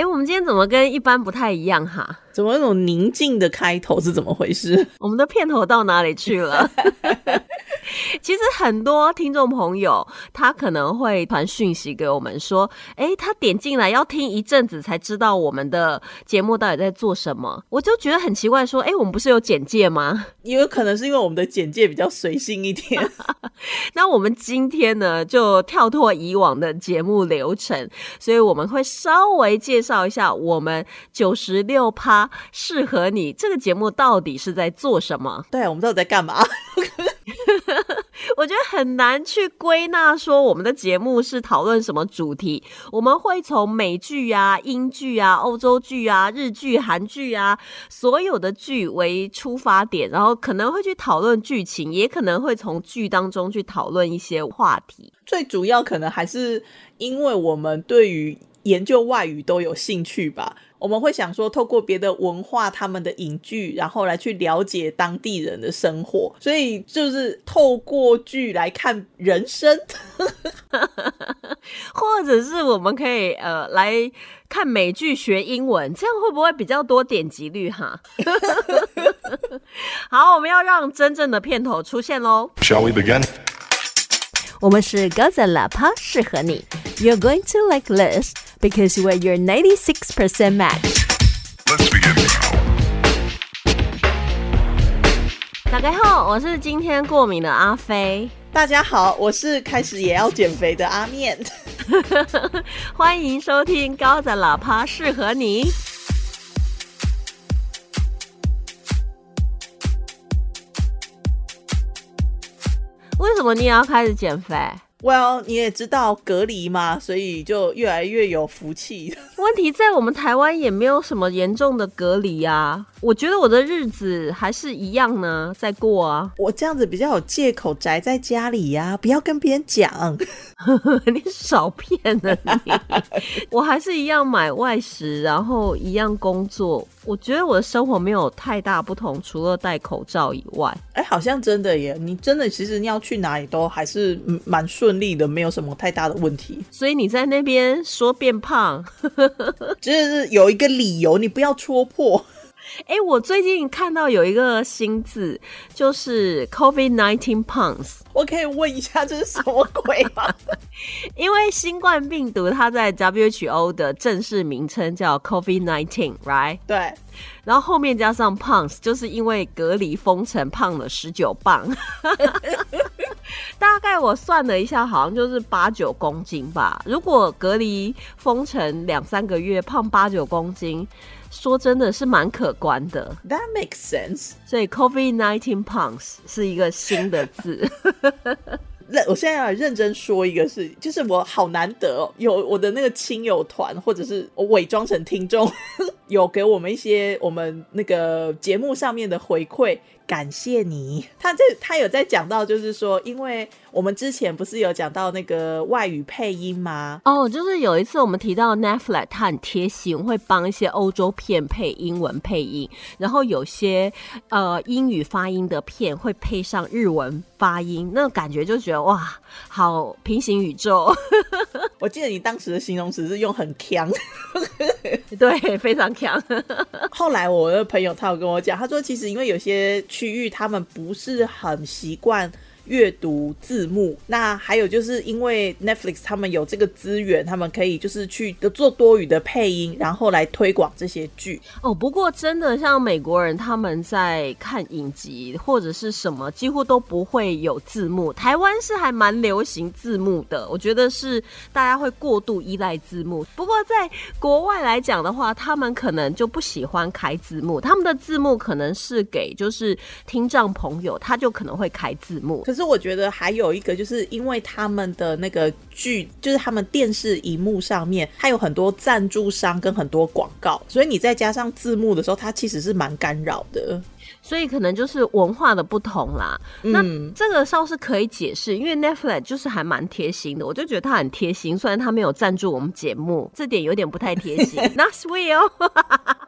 哎，我们今天怎么跟一般不太一样哈？怎么那种宁静的开头是怎么回事？我们的片头到哪里去了？其实很多听众朋友他可能会传讯息给我们说，哎，他点进来要听一阵子才知道我们的节目到底在做什么。我就觉得很奇怪，说，哎，我们不是有简介吗？也有可能是因为我们的简介比较随性一点。那我们今天呢，就跳脱以往的节目流程，所以我们会稍微介绍一下我们九十六趴。适合你这个节目到底是在做什么？对，我们到底在干嘛？我觉得很难去归纳说我们的节目是讨论什么主题。我们会从美剧啊、英剧啊、欧洲剧啊、日剧、韩剧啊，所有的剧为出发点，然后可能会去讨论剧情，也可能会从剧当中去讨论一些话题。最主要可能还是因为我们对于研究外语都有兴趣吧。我们会想说，透过别的文化、他们的影剧，然后来去了解当地人的生活，所以就是透过剧来看人生，或者是我们可以呃来看美剧学英文，这样会不会比较多点击率哈？好，我们要让真正的片头出现喽。Shall we begin？我们是高赞喇叭，适合你。You're going to like this because we're your 96% match. Let's begin. 大家好，我是今天过敏的阿飞。大家好，我是开始也要减肥的阿面。欢迎收听高赞喇叭，适合你。为什么你也要开始减肥 ？Well，你也知道隔离嘛，所以就越来越有福气。问题在我们台湾也没有什么严重的隔离啊。我觉得我的日子还是一样呢，在过啊。我这样子比较有借口宅在家里呀，不要跟别人讲。你少骗了你，我还是一样买外食，然后一样工作。我觉得我的生活没有太大不同，除了戴口罩以外。哎，好像真的耶！你真的其实你要去哪里都还是蛮顺利的，没有什么太大的问题。所以你在那边说变胖，就是有一个理由，你不要戳破。哎，我最近看到有一个新字，就是 COVID nineteen pounds。我可以问一下这是什么鬼吗？因为新冠病毒它在 WHO 的正式名称叫 COVID nineteen，right？对。然后后面加上 pounds，就是因为隔离封城胖了十九磅。大概我算了一下，好像就是八九公斤吧。如果隔离封城两三个月，胖八九公斤。说真的是蛮可观的，That makes sense。所以 COVID nineteen pounds 是一个新的字。认，我现在要认真说一个事，就是我好难得有我的那个亲友团，或者是我伪装成听众，有给我们一些我们那个节目上面的回馈。感谢你，他这他有在讲到，就是说，因为我们之前不是有讲到那个外语配音吗？哦，就是有一次我们提到 Netflix，他很贴心，会帮一些欧洲片配英文配音，然后有些呃英语发音的片会配上日文发音，那感觉就觉得哇，好平行宇宙。我记得你当时的形容词是用很强，对，非常强。后来我的朋友他有跟我讲，他说其实因为有些。区域他们不是很习惯。阅读字幕，那还有就是因为 Netflix 他们有这个资源，他们可以就是去做多语的配音，然后来推广这些剧。哦，不过真的像美国人他们在看影集或者是什么，几乎都不会有字幕。台湾是还蛮流行字幕的，我觉得是大家会过度依赖字幕。不过在国外来讲的话，他们可能就不喜欢开字幕，他们的字幕可能是给就是听障朋友，他就可能会开字幕。可是。是我觉得还有一个，就是因为他们的那个剧，就是他们电视荧幕上面，它有很多赞助商跟很多广告，所以你再加上字幕的时候，它其实是蛮干扰的。所以可能就是文化的不同啦。那这个倒是可以解释，因为 Netflix 就是还蛮贴心的，我就觉得他很贴心。虽然他没有赞助我们节目，这点有点不太贴心。Not sweet 哦。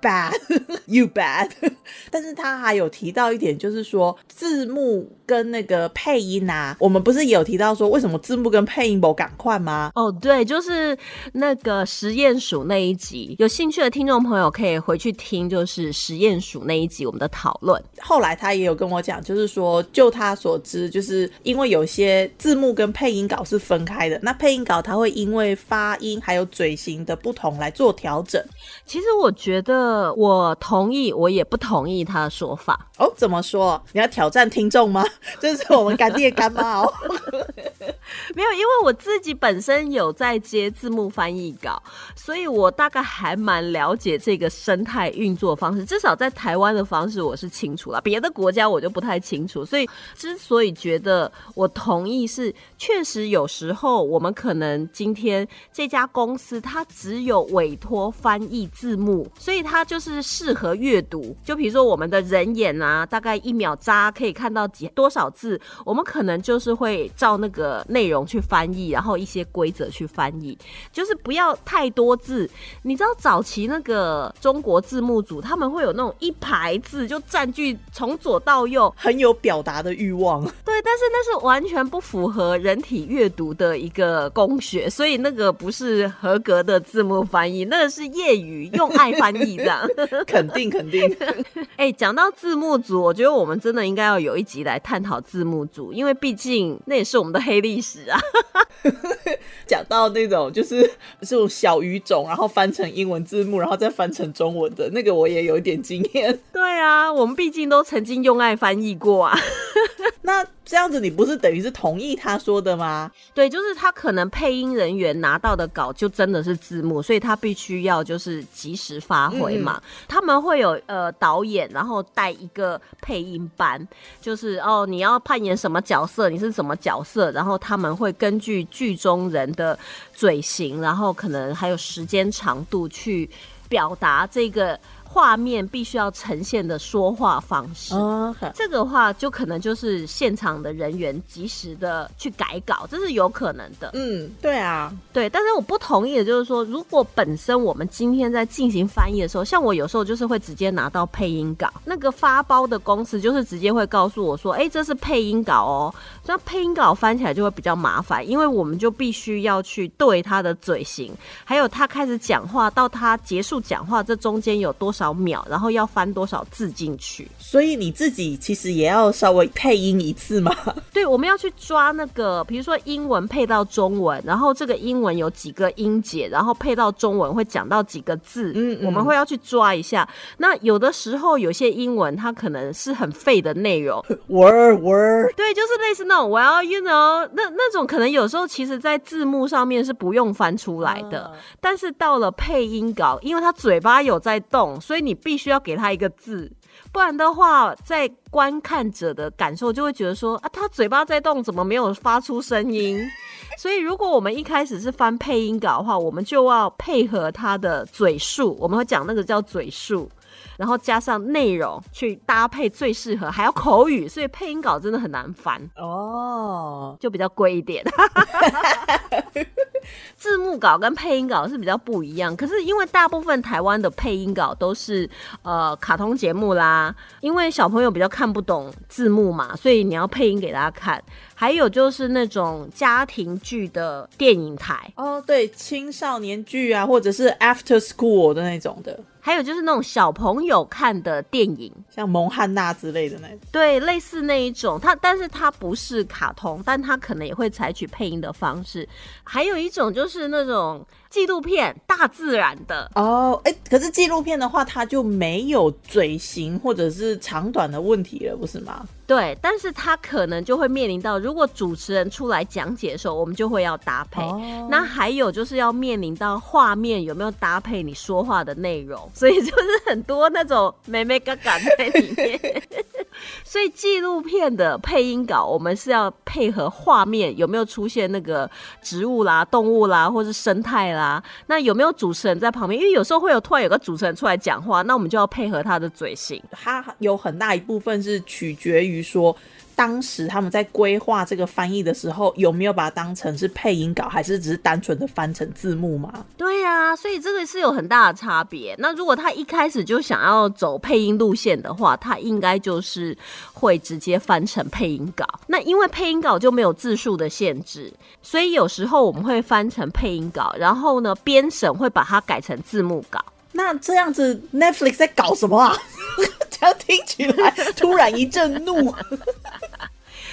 bad，you bad。但是他还有提到一点，就是说字幕跟那个配音啊，我们不是也有提到说为什么字幕跟配音不赶快吗？哦，对，就是那个实验鼠那一集，有兴趣的听众朋友可以回去听，就是实验鼠那一集我们的讨论。后来他也有跟我讲，就是说就他所知，就是因为有些字幕跟配音稿是分开的，那配音稿他会因为发音还有嘴型的不同来做调整。其实我觉得我同意，我也不同意他的说法。哦，怎么说？你要挑战听众吗？这是我们干爹干妈哦。没有，因为我自己本身有在接字幕翻译稿，所以我大概还蛮了解这个生态运作方式。至少在台湾的方式我是清楚了，别的国家我就不太清楚。所以之所以觉得我同意，是确实有时候我们可能今天这家公司它只有委托翻译字幕，所以它就是适合阅读。就比如说我们的人眼啊，大概一秒扎可以看到几多少字，我们可能就是会照那个内容去翻译，然后一些规则去翻译，就是不要太多字。你知道早期那个中国字幕组他们会有那种一排字就占据从左到右，很有表达的欲望。对，但是那是完全不符合人体阅读的一个工学，所以那个不是合格的字幕翻译，那个是业余用爱翻译这样。肯 定肯定。哎，讲到字幕组，我觉得我们真的应该要有一集来探讨字幕组，因为毕竟那也是我们的黑历史啊。讲到那种就是这种小语种，然后翻成英文字幕，然后再翻成中文的那个，我也有一点经验。对啊，我们毕竟都曾经用爱翻译过啊。那这样子，你不是等于是同意他说的吗？对，就是他可能配音人员拿到的稿就真的是字幕，所以他必须要就是及时发挥嘛。他们会有呃导演，然后带一个配音班，就是哦你要扮演什么角色，你是什么角色，然后他们会根据剧中人的嘴型，然后可能还有时间长度去表达这个。画面必须要呈现的说话方式，这个话就可能就是现场的人员及时的去改稿，这是有可能的。嗯，对啊，对。但是我不同意的就是说，如果本身我们今天在进行翻译的时候，像我有时候就是会直接拿到配音稿，那个发包的公司就是直接会告诉我说，哎，这是配音稿哦。那配音稿翻起来就会比较麻烦，因为我们就必须要去对他的嘴型，还有他开始讲话到他结束讲话这中间有多少。秒，然后要翻多少字进去？所以你自己其实也要稍微配音一次吗？对，我们要去抓那个，比如说英文配到中文，然后这个英文有几个音节，然后配到中文会讲到几个字，嗯，我们会要去抓一下。那有的时候有些英文它可能是很废的内容，word word，对，就是类似那种 well you know，那那种可能有时候其实在字幕上面是不用翻出来的，但是到了配音稿，因为他嘴巴有在动。所以你必须要给他一个字，不然的话，在观看者的感受就会觉得说啊，他嘴巴在动，怎么没有发出声音？所以如果我们一开始是翻配音稿的话，我们就要配合他的嘴数，我们会讲那个叫嘴数，然后加上内容去搭配最适合，还要口语，所以配音稿真的很难翻哦，就比较贵一点。字幕稿跟配音稿是比较不一样，可是因为大部分台湾的配音稿都是呃卡通节目啦，因为小朋友比较看不懂字幕嘛，所以你要配音给大家看。还有就是那种家庭剧的电影台哦，对，青少年剧啊，或者是 After School 的那种的。还有就是那种小朋友看的电影，像蒙汉娜之类的那种，对，类似那一种。它，但是它不是卡通，但它可能也会采取配音的方式。还有一种就是那种纪录片，大自然的哦，哎，可是纪录片的话，它就没有嘴型或者是长短的问题了，不是吗？对，但是他可能就会面临到，如果主持人出来讲解的时候，我们就会要搭配。那还有就是要面临到画面有没有搭配你说话的内容。所以就是很多那种美美嘎嘎在里面，所以纪录片的配音稿，我们是要配合画面有没有出现那个植物啦、动物啦，或是生态啦。那有没有主持人在旁边？因为有时候会有突然有个主持人出来讲话，那我们就要配合他的嘴型。他有很大一部分是取决于说。当时他们在规划这个翻译的时候，有没有把它当成是配音稿，还是只是单纯的翻成字幕吗？对啊，所以这个是有很大的差别。那如果他一开始就想要走配音路线的话，他应该就是会直接翻成配音稿。那因为配音稿就没有字数的限制，所以有时候我们会翻成配音稿，然后呢，编审会把它改成字幕稿。那这样子，Netflix 在搞什么啊？这样听起来突然一阵怒。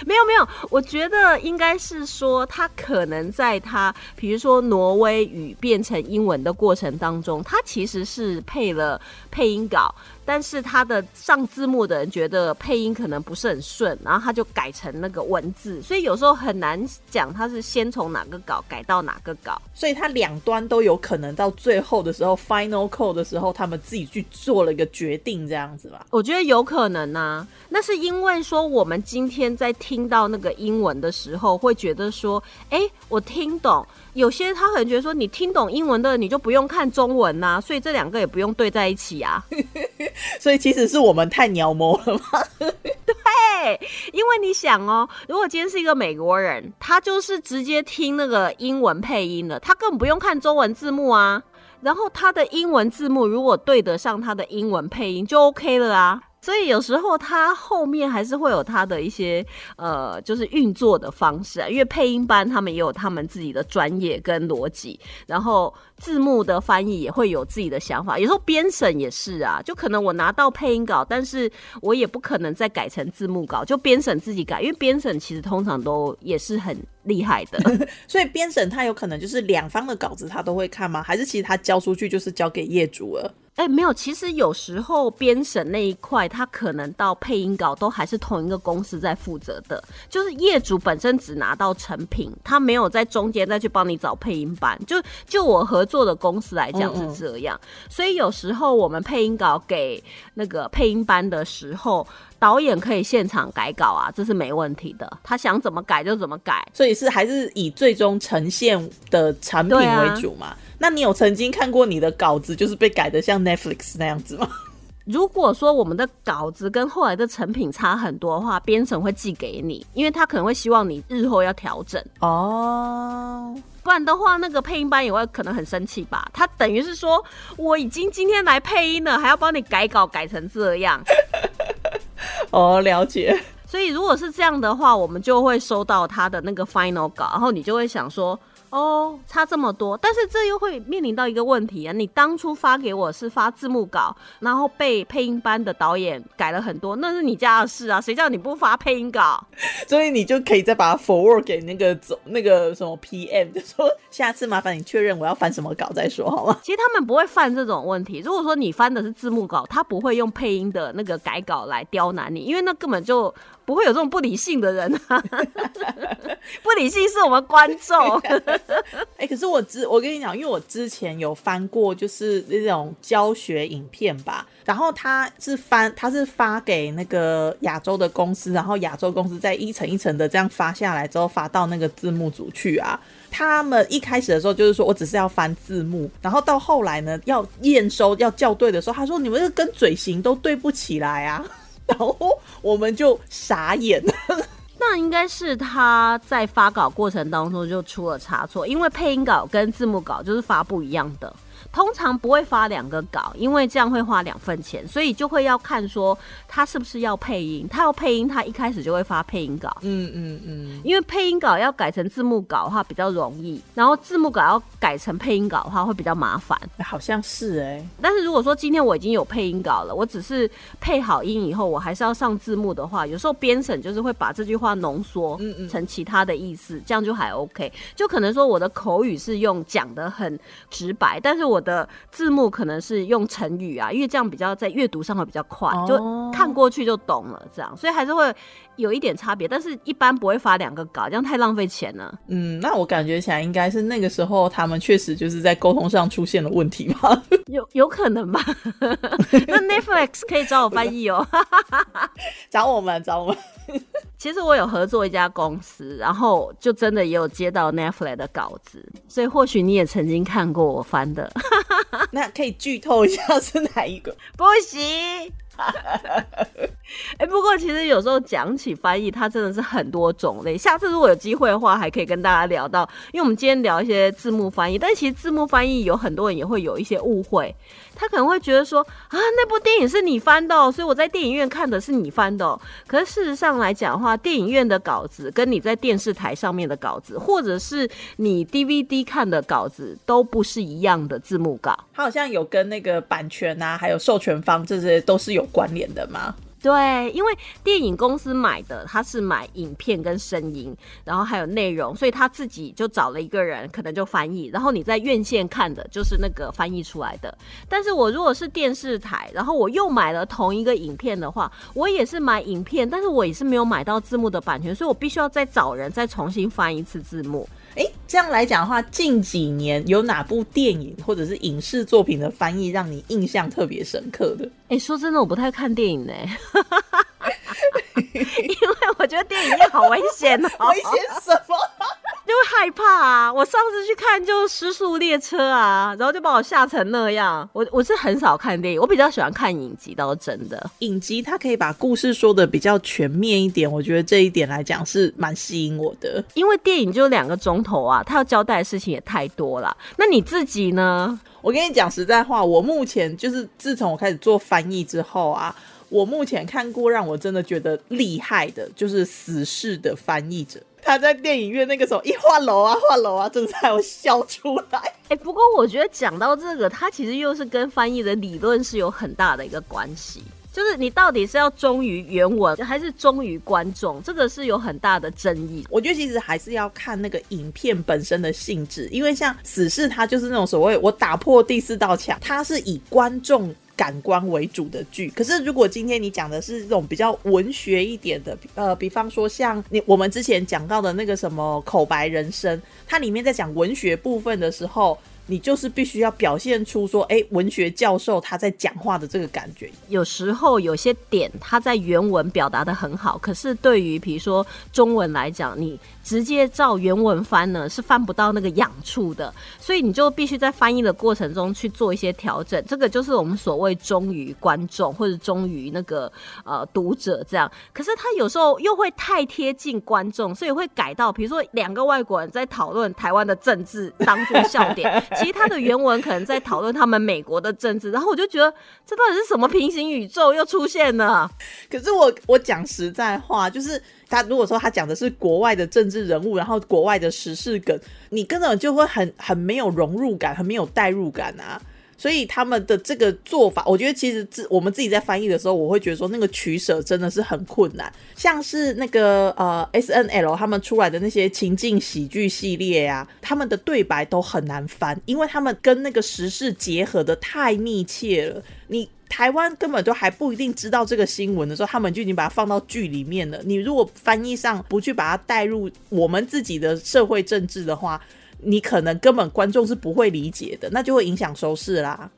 没有没有，我觉得应该是说，他可能在他，比如说挪威语变成英文的过程当中，他其实是配了配音稿。但是他的上字幕的人觉得配音可能不是很顺，然后他就改成那个文字，所以有时候很难讲他是先从哪个稿改到哪个稿，所以他两端都有可能到最后的时候，final call 的时候，他们自己去做了一个决定，这样子吧？我觉得有可能啊，那是因为说我们今天在听到那个英文的时候，会觉得说，哎，我听懂。有些他可能觉得说，你听懂英文的，你就不用看中文呐，所以这两个也不用对在一起啊。所以其实是我们太鸟毛了吗？对，因为你想哦，如果今天是一个美国人，他就是直接听那个英文配音的，他根本不用看中文字幕啊。然后他的英文字幕如果对得上他的英文配音，就 OK 了啊。所以有时候它后面还是会有它的一些呃，就是运作的方式啊。因为配音班他们也有他们自己的专业跟逻辑，然后字幕的翻译也会有自己的想法。有时候编审也是啊，就可能我拿到配音稿，但是我也不可能再改成字幕稿，就编审自己改。因为编审其实通常都也是很厉害的，所以编审他有可能就是两方的稿子他都会看吗？还是其实他交出去就是交给业主了？哎，没有，其实有时候编审那一块，他可能到配音稿都还是同一个公司在负责的，就是业主本身只拿到成品，他没有在中间再去帮你找配音班。就就我合作的公司来讲是这样，所以有时候我们配音稿给那个配音班的时候，导演可以现场改稿啊，这是没问题的，他想怎么改就怎么改。所以是还是以最终呈现的产品为主嘛？那你有曾经看过你的稿子就是被改的像 Netflix 那样子吗？如果说我们的稿子跟后来的成品差很多的话，编程会寄给你，因为他可能会希望你日后要调整哦。不然的话，那个配音班也会可能很生气吧？他等于是说我已经今天来配音了，还要帮你改稿改成这样。哦，了解。所以如果是这样的话，我们就会收到他的那个 final 稿，然后你就会想说。哦，差这么多，但是这又会面临到一个问题啊！你当初发给我是发字幕稿，然后被配音班的导演改了很多，那是你家的事啊，谁叫你不发配音稿？所以你就可以再把它 forward 给那个总那个什么 PM，就说下次麻烦你确认我要翻什么稿再说好吗？其实他们不会犯这种问题。如果说你翻的是字幕稿，他不会用配音的那个改稿来刁难你，因为那根本就。不会有这种不理性的人啊！不理性是我们观众。哎，可是我之我跟你讲，因为我之前有翻过，就是那种教学影片吧。然后他是翻，他是发给那个亚洲的公司，然后亚洲公司再一层一层的这样发下来之后，发到那个字幕组去啊。他们一开始的时候就是说我只是要翻字幕，然后到后来呢，要验收要校对的时候，他说你们这跟嘴型都对不起来啊。然后我们就傻眼了。那应该是他在发稿过程当中就出了差错，因为配音稿跟字幕稿就是发不一样的。通常不会发两个稿，因为这样会花两份钱，所以就会要看说他是不是要配音。他要配音，他一开始就会发配音稿。嗯嗯嗯。因为配音稿要改成字幕稿的话比较容易，然后字幕稿要改成配音稿的话会比较麻烦。好像是哎。但是如果说今天我已经有配音稿了，我只是配好音以后，我还是要上字幕的话，有时候编审就是会把这句话浓缩成其他的意思，这样就还 OK。就可能说我的口语是用讲的很直白，但是我。的字幕可能是用成语啊，因为这样比较在阅读上会比较快，就看过去就懂了，这样，所以还是会有一点差别，但是一般不会发两个稿，这样太浪费钱了。嗯，那我感觉起来应该是那个时候他们确实就是在沟通上出现了问题吧？有有可能吧？那 Netflix 可以找我翻译哦，找我们，找我们。其实我有合作一家公司，然后就真的也有接到 Netflix 的稿子，所以或许你也曾经看过我翻的。那可以剧透一下是哪一个？不行。哎，不过其实有时候讲起翻译，它真的是很多种类。下次如果有机会的话，还可以跟大家聊到，因为我们今天聊一些字幕翻译，但其实字幕翻译有很多人也会有一些误会，他可能会觉得说啊，那部电影是你翻的，所以我在电影院看的是你翻的。可是事实上来讲的话，电影院的稿子跟你在电视台上面的稿子，或者是你 DVD 看的稿子，都不是一样的字幕稿。它好像有跟那个版权啊，还有授权方这些都是有关联的吗？对，因为电影公司买的，他是买影片跟声音，然后还有内容，所以他自己就找了一个人，可能就翻译。然后你在院线看的就是那个翻译出来的。但是我如果是电视台，然后我又买了同一个影片的话，我也是买影片，但是我也是没有买到字幕的版权，所以我必须要再找人再重新翻一次字幕。哎，这样来讲的话，近几年有哪部电影或者是影视作品的翻译让你印象特别深刻的？哎，说真的，我不太看电影呢，因为我觉得电影院好危险哦。危险什么？就会害怕啊！我上次去看就《失速列车》啊，然后就把我吓成那样。我我是很少看电影，我比较喜欢看影集，倒是真的。影集它可以把故事说的比较全面一点，我觉得这一点来讲是蛮吸引我的。因为电影就两个钟头啊，它要交代的事情也太多了。那你自己呢？我跟你讲实在话，我目前就是自从我开始做翻译之后啊，我目前看过让我真的觉得厉害的，就是死侍的翻译者。他在电影院那个时候一换楼啊换楼啊，真的在我笑出来。哎，不过我觉得讲到这个，它其实又是跟翻译的理论是有很大的一个关系。就是你到底是要忠于原文，还是忠于观众？这个是有很大的争议。我觉得其实还是要看那个影片本身的性质，因为像《死侍》，它就是那种所谓我打破第四道墙，它是以观众。感官为主的剧，可是如果今天你讲的是这种比较文学一点的，呃，比方说像你我们之前讲到的那个什么口白人生，它里面在讲文学部分的时候。你就是必须要表现出说，哎，文学教授他在讲话的这个感觉。有时候有些点他在原文表达的很好，可是对于比如说中文来讲，你直接照原文翻呢是翻不到那个痒处的，所以你就必须在翻译的过程中去做一些调整。这个就是我们所谓忠于观众或者忠于那个呃读者这样。可是他有时候又会太贴近观众，所以会改到比如说两个外国人在讨论台湾的政治当做笑点。其他的原文可能在讨论他们美国的政治，然后我就觉得这到底是什么平行宇宙又出现了？可是我我讲实在话，就是他如果说他讲的是国外的政治人物，然后国外的时事梗，你根本就会很很没有融入感，很没有代入感啊。所以他们的这个做法，我觉得其实自我们自己在翻译的时候，我会觉得说那个取舍真的是很困难。像是那个呃 S N L 他们出来的那些情境喜剧系列呀，他们的对白都很难翻，因为他们跟那个时事结合的太密切了。你台湾根本都还不一定知道这个新闻的时候，他们就已经把它放到剧里面了。你如果翻译上不去把它带入我们自己的社会政治的话，你可能根本观众是不会理解的，那就会影响收视啦。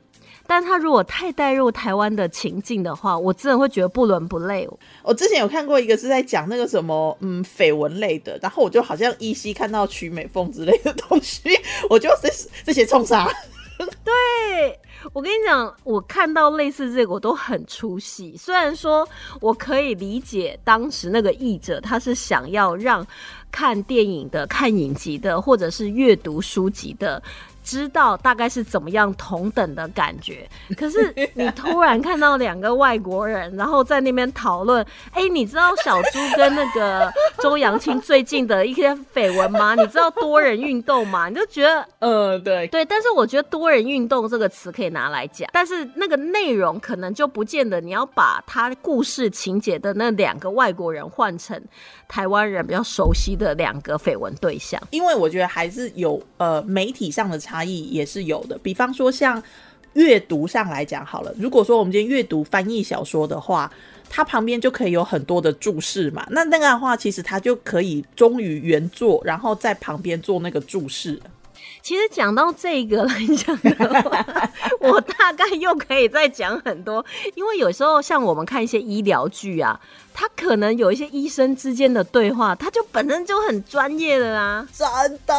但他如果太带入台湾的情境的话，我真的会觉得不伦不类。我之前有看过一个是在讲那个什么嗯绯闻类的，然后我就好像依稀看到曲美凤之类的东西，我就这这些冲杀。对我跟你讲，我看到类似这个我都很出戏。虽然说我可以理解当时那个译者他是想要让。看电影的、看影集的，或者是阅读书籍的。知道大概是怎么样同等的感觉，可是你突然看到两个外国人，然后在那边讨论，哎，你知道小猪跟那个周扬青最近的一些绯闻吗？你知道多人运动吗？你就觉得，呃，对对，但是我觉得多人运动这个词可以拿来讲，但是那个内容可能就不见得你要把他故事情节的那两个外国人换成台湾人比较熟悉的两个绯闻对象，因为我觉得还是有呃媒体上的。差异也是有的，比方说像阅读上来讲好了，如果说我们今天阅读翻译小说的话，它旁边就可以有很多的注释嘛，那那个的话，其实它就可以忠于原作，然后在旁边做那个注释。其实讲到这个来讲的话，我大概又可以再讲很多，因为有时候像我们看一些医疗剧啊，它可能有一些医生之间的对话，它就本身就很专业的啦，真的。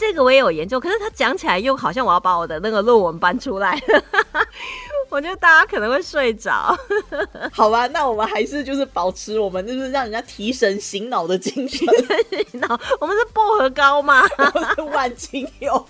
这个我也有研究，可是他讲起来又好像我要把我的那个论文搬出来。我觉得大家可能会睡着。好吧，那我们还是就是保持我们就是让人家提神醒脑的精神。那我们是薄荷膏吗？万金油。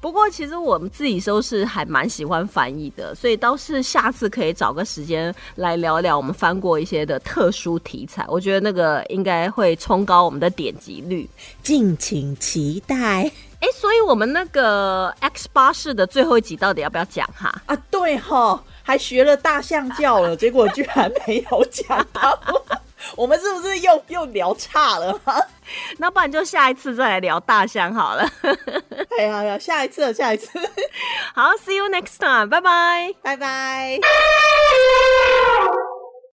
不过其实我们自己都是还蛮喜欢翻译的，所以倒是下次可以找个时间来聊聊我们翻过一些的特殊题材。我觉得那个应该会冲高我们的点击率，敬请期待。哎，所以我们那个 X 八式的最后一集到底要不要讲哈？啊，对哈，还学了大象叫了，结果居然没有讲到。我们是不是又又聊差了？那不然就下一次再来聊大象好了。哎呀呀，下一次，下一次。好，See you next time，拜拜，拜拜。